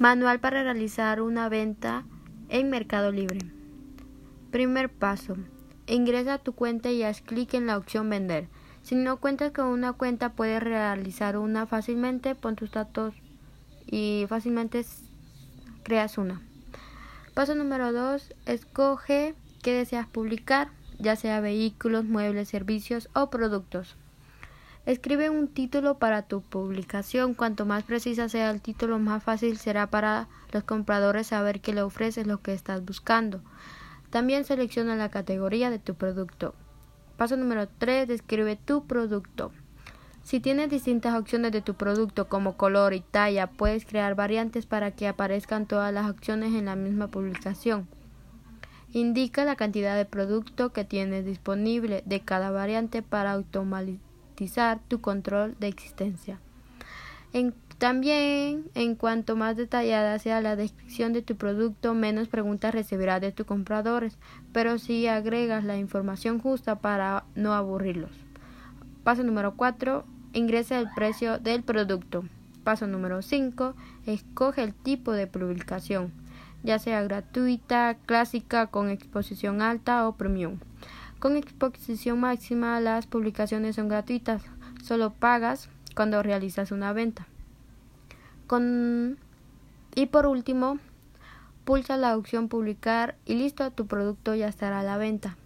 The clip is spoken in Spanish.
Manual para realizar una venta en Mercado Libre. Primer paso. Ingresa a tu cuenta y haz clic en la opción Vender. Si no cuentas con una cuenta, puedes realizar una fácilmente. Pon tus datos y fácilmente creas una. Paso número 2. Escoge qué deseas publicar, ya sea vehículos, muebles, servicios o productos. Escribe un título para tu publicación. Cuanto más precisa sea el título, más fácil será para los compradores saber que le ofreces lo que estás buscando. También selecciona la categoría de tu producto. Paso número 3. Describe tu producto. Si tienes distintas opciones de tu producto como color y talla, puedes crear variantes para que aparezcan todas las opciones en la misma publicación. Indica la cantidad de producto que tienes disponible de cada variante para tu control de existencia. también, en cuanto más detallada sea la descripción de tu producto, menos preguntas recibirás de tus compradores, pero si agregas la información justa para no aburrirlos. Paso número 4. Ingresa el precio del producto. Paso número 5. Escoge el tipo de publicación, ya sea gratuita, clásica, con exposición alta o premium. Con exposición máxima las publicaciones son gratuitas, solo pagas cuando realizas una venta. Y por último, pulsa la opción publicar y listo, tu producto ya estará a la venta.